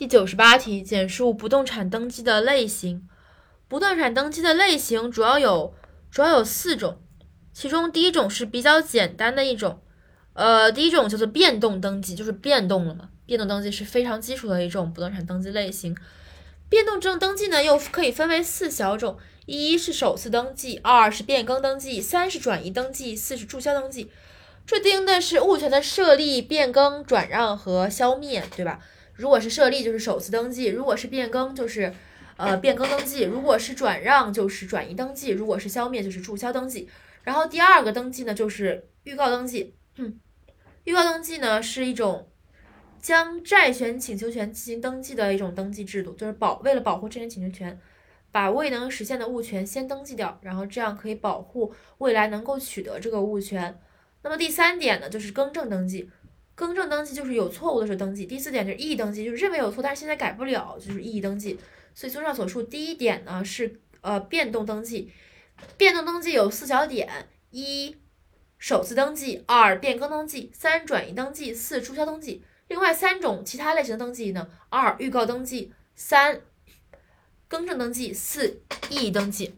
第九十八题，简述不动产登记的类型。不动产登记的类型主要有主要有四种，其中第一种是比较简单的一种，呃，第一种叫做变动登记，就是变动了嘛。变动登记是非常基础的一种不动产登记类型。变动证登记呢，又可以分为四小种：一是首次登记，二是变更登记，三是转移登记，四是注销登记。这定的是物权的设立、变更、转让和消灭，对吧？如果是设立，就是首次登记；如果是变更，就是呃变更登记；如果是转让，就是转移登记；如果是消灭，就是注销登记。然后第二个登记呢，就是预告登记。嗯，预告登记呢是一种将债权请求权进行登记的一种登记制度，就是保为了保护债权请求权，把未能实现的物权先登记掉，然后这样可以保护未来能够取得这个物权。那么第三点呢，就是更正登记。更正登记就是有错误的时候登记。第四点就是异议登记，就是认为有错，但是现在改不了，就是异议登记。所以综上所述，第一点呢是呃变动登记，变动登记有四小点：一、首次登记；二、变更登记；三、转移登记；四、注销登记。另外三种其他类型的登记呢：二、预告登记；三、更正登记；四、异议登记。